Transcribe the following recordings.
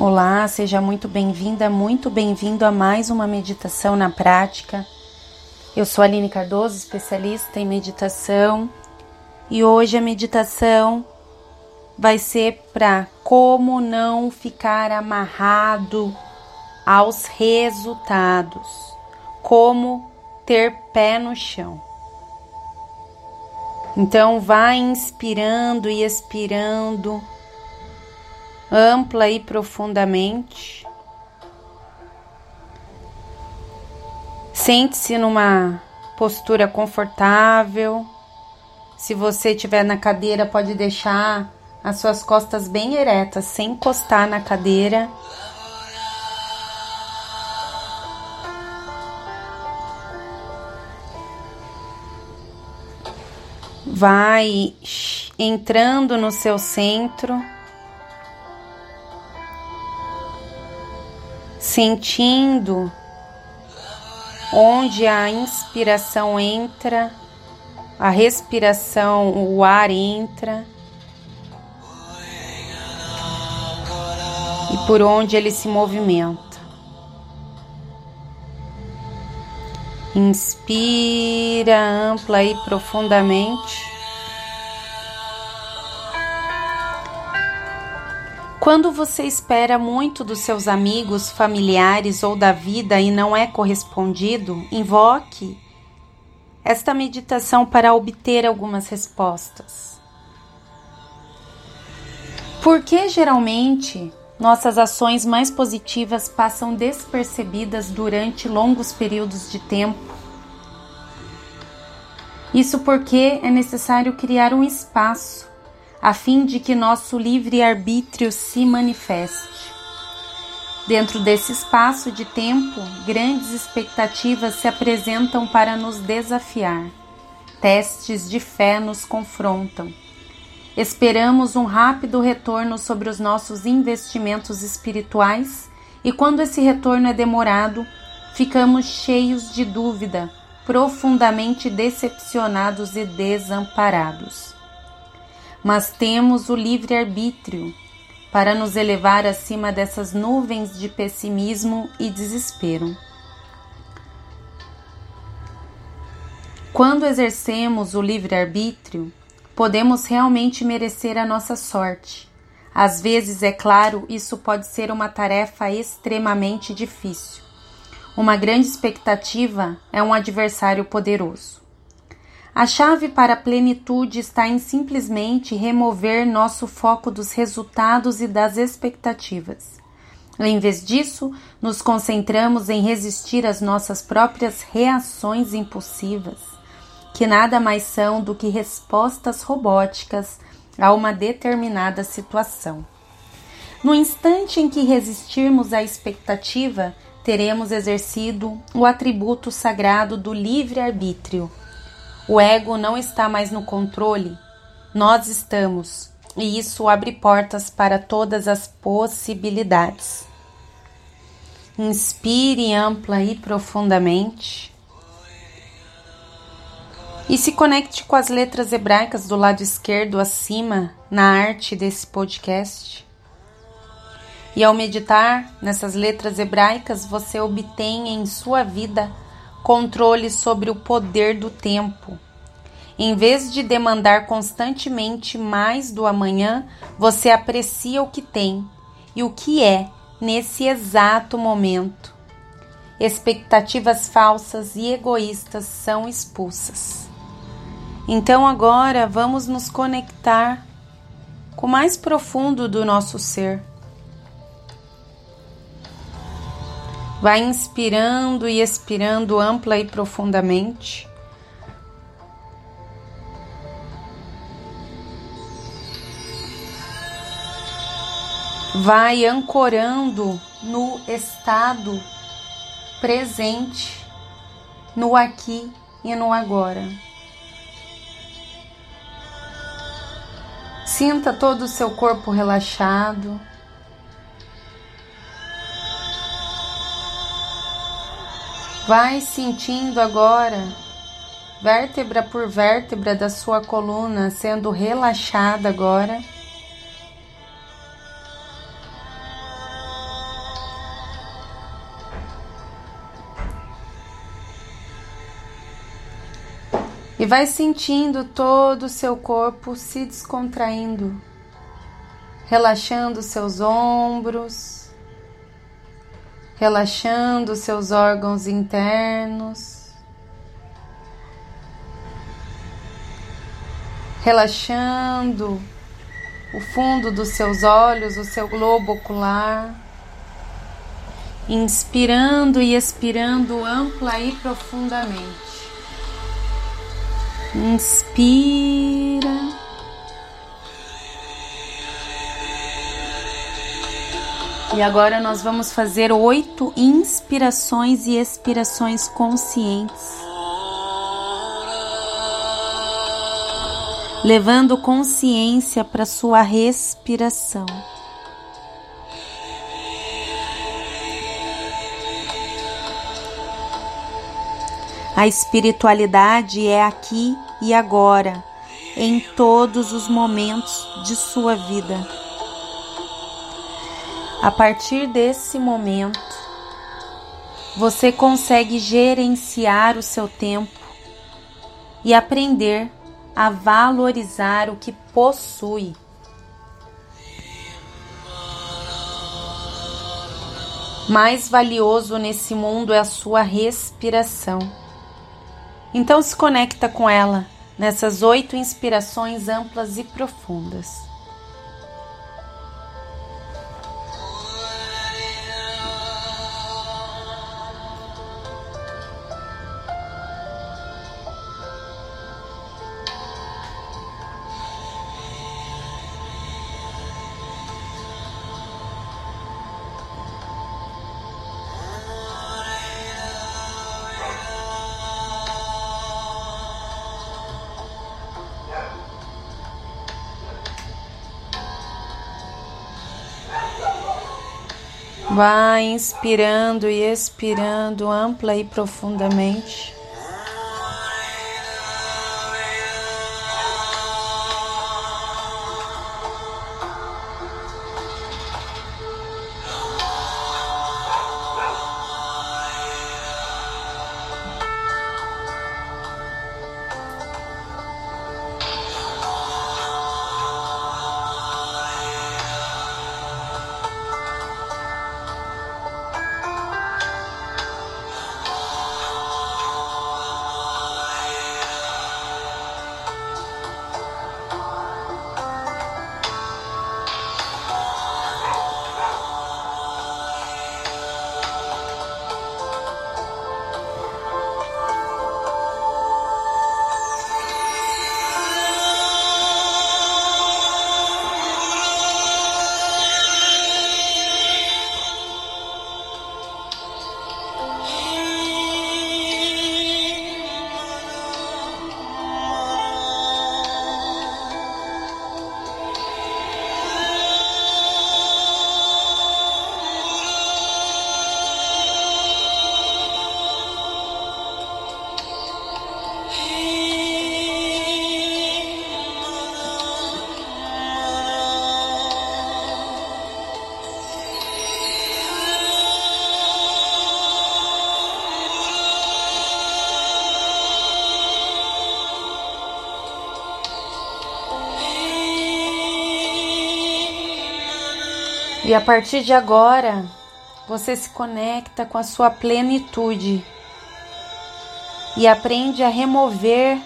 Olá, seja muito bem-vinda, muito bem-vindo a mais uma meditação na prática. Eu sou Aline Cardoso, especialista em meditação, e hoje a meditação vai ser para como não ficar amarrado aos resultados, como ter pé no chão. Então, vai inspirando e expirando ampla e profundamente. Sente-se numa postura confortável. Se você estiver na cadeira, pode deixar as suas costas bem eretas, sem encostar na cadeira. Vai entrando no seu centro. Sentindo onde a inspiração entra, a respiração, o ar entra e por onde ele se movimenta. Inspira ampla e profundamente. Quando você espera muito dos seus amigos, familiares ou da vida e não é correspondido, invoque esta meditação para obter algumas respostas. Por que geralmente nossas ações mais positivas passam despercebidas durante longos períodos de tempo? Isso porque é necessário criar um espaço a fim de que nosso livre-arbítrio se manifeste. Dentro desse espaço de tempo, grandes expectativas se apresentam para nos desafiar. Testes de fé nos confrontam. Esperamos um rápido retorno sobre os nossos investimentos espirituais e, quando esse retorno é demorado, ficamos cheios de dúvida, profundamente decepcionados e desamparados mas temos o livre-arbítrio para nos elevar acima dessas nuvens de pessimismo e desespero. Quando exercemos o livre-arbítrio, podemos realmente merecer a nossa sorte. Às vezes, é claro, isso pode ser uma tarefa extremamente difícil. Uma grande expectativa é um adversário poderoso. A chave para a plenitude está em simplesmente remover nosso foco dos resultados e das expectativas. Em vez disso, nos concentramos em resistir às nossas próprias reações impulsivas, que nada mais são do que respostas robóticas a uma determinada situação. No instante em que resistirmos à expectativa, teremos exercido o atributo sagrado do livre-arbítrio o ego não está mais no controle, nós estamos, e isso abre portas para todas as possibilidades. Inspire ampla e profundamente. E se conecte com as letras hebraicas do lado esquerdo acima na arte desse podcast. E ao meditar nessas letras hebraicas, você obtém em sua vida controle sobre o poder do tempo. Em vez de demandar constantemente mais do amanhã, você aprecia o que tem e o que é nesse exato momento. Expectativas falsas e egoístas são expulsas. Então agora vamos nos conectar com o mais profundo do nosso ser Vai inspirando e expirando ampla e profundamente. Vai ancorando no estado presente, no aqui e no agora. Sinta todo o seu corpo relaxado. Vai sentindo agora vértebra por vértebra da sua coluna sendo relaxada agora. E vai sentindo todo o seu corpo se descontraindo, relaxando seus ombros relaxando seus órgãos internos, relaxando o fundo dos seus olhos, o seu globo ocular, inspirando e expirando ampla e profundamente. Inspira. E agora nós vamos fazer oito inspirações e expirações conscientes. Levando consciência para sua respiração. A espiritualidade é aqui e agora, em todos os momentos de sua vida. A partir desse momento, você consegue gerenciar o seu tempo e aprender a valorizar o que possui. Mais valioso nesse mundo é a sua respiração. Então se conecta com ela nessas oito inspirações amplas e profundas. Vai inspirando e expirando ampla e profundamente. E a partir de agora, você se conecta com a sua plenitude e aprende a remover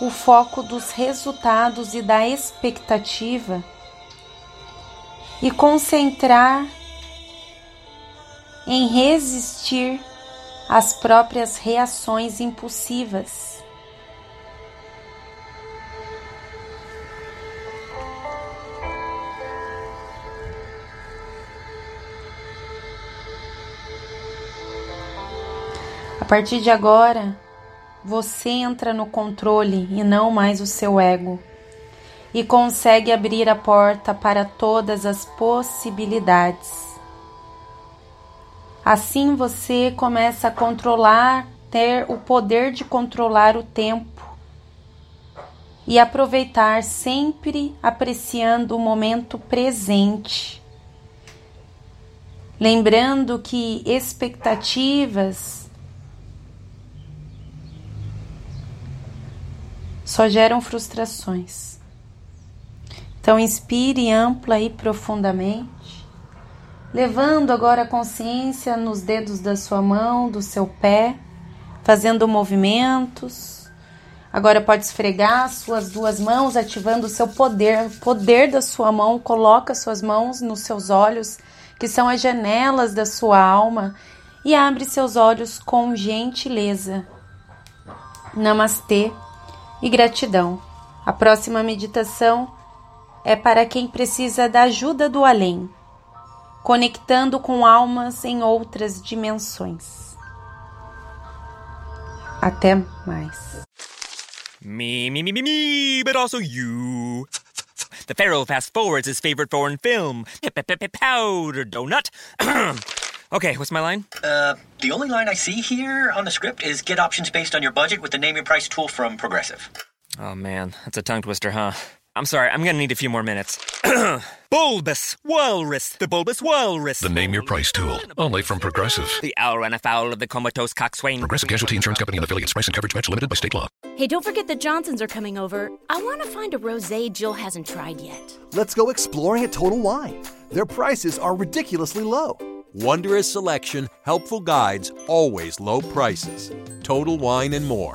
o foco dos resultados e da expectativa e concentrar em resistir às próprias reações impulsivas. Partir de agora, você entra no controle e não mais o seu ego, e consegue abrir a porta para todas as possibilidades. Assim você começa a controlar, ter o poder de controlar o tempo e aproveitar sempre apreciando o momento presente. Lembrando que expectativas só geram frustrações. Então, inspire ampla e profundamente, levando agora a consciência nos dedos da sua mão, do seu pé, fazendo movimentos. Agora pode esfregar suas duas mãos, ativando o seu poder, o poder da sua mão. Coloca suas mãos nos seus olhos, que são as janelas da sua alma, e abre seus olhos com gentileza. Namastê e gratidão. A próxima meditação é para quem precisa da ajuda do além, conectando com almas em outras dimensões. Até mais. Me, me, me, me, me, but also you. The Pharaoh fast forwards his favorite foreign film, Powder Donut. okay, what's my line? Uh, the only line I see here on the script is get options based on your budget with the name your price tool from Progressive. Oh man, that's a tongue twister, huh? I'm sorry, I'm gonna need a few more minutes. bulbous Walrus, the Bulbous Walrus. The name your price tool. Only from Progressive. The owl ran afoul of the comatose coxswain. Progressive Casualty Insurance Company and affiliates. Price and coverage match limited by state law. Hey, don't forget the Johnsons are coming over. I want to find a rosé Jill hasn't tried yet. Let's go exploring at Total Wine. Their prices are ridiculously low. Wondrous selection, helpful guides, always low prices. Total Wine and more.